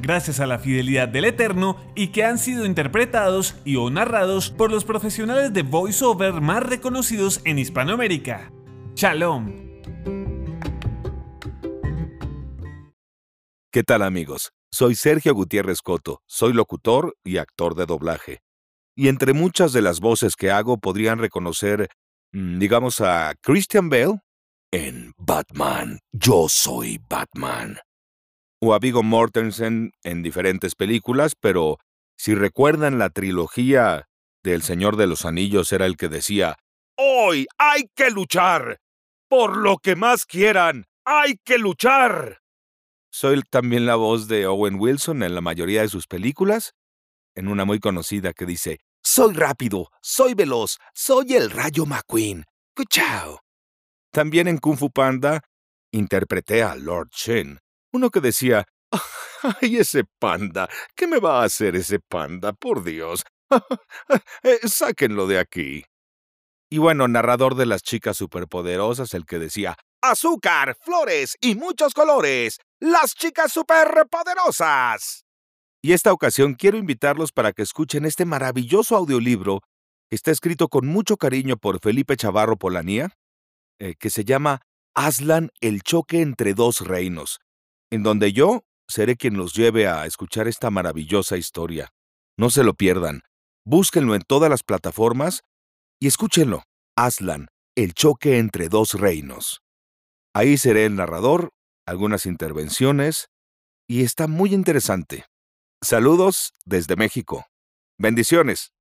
gracias a la fidelidad del Eterno y que han sido interpretados y o narrados por los profesionales de voiceover más reconocidos en Hispanoamérica. Shalom. ¿Qué tal amigos? Soy Sergio Gutiérrez Coto, soy locutor y actor de doblaje. Y entre muchas de las voces que hago podrían reconocer, mm, digamos, a Christian Bale en Batman. Yo soy Batman o a Viggo Mortensen en diferentes películas, pero si recuerdan la trilogía del Señor de los Anillos era el que decía, Hoy hay que luchar. Por lo que más quieran, hay que luchar. Soy también la voz de Owen Wilson en la mayoría de sus películas, en una muy conocida que dice, Soy rápido, soy veloz, soy el Rayo McQueen. ¡Chao! También en Kung Fu Panda interpreté a Lord Shen, uno que decía, ¡ay, ese panda! ¿Qué me va a hacer ese panda? Por Dios. Eh, sáquenlo de aquí. Y bueno, narrador de las chicas superpoderosas, el que decía, azúcar, flores y muchos colores. Las chicas superpoderosas. Y esta ocasión quiero invitarlos para que escuchen este maravilloso audiolibro que está escrito con mucho cariño por Felipe Chavarro Polanía, eh, que se llama Aslan, el choque entre dos reinos en donde yo seré quien los lleve a escuchar esta maravillosa historia. No se lo pierdan. Búsquenlo en todas las plataformas y escúchenlo. Aslan, el choque entre dos reinos. Ahí seré el narrador, algunas intervenciones, y está muy interesante. Saludos desde México. Bendiciones.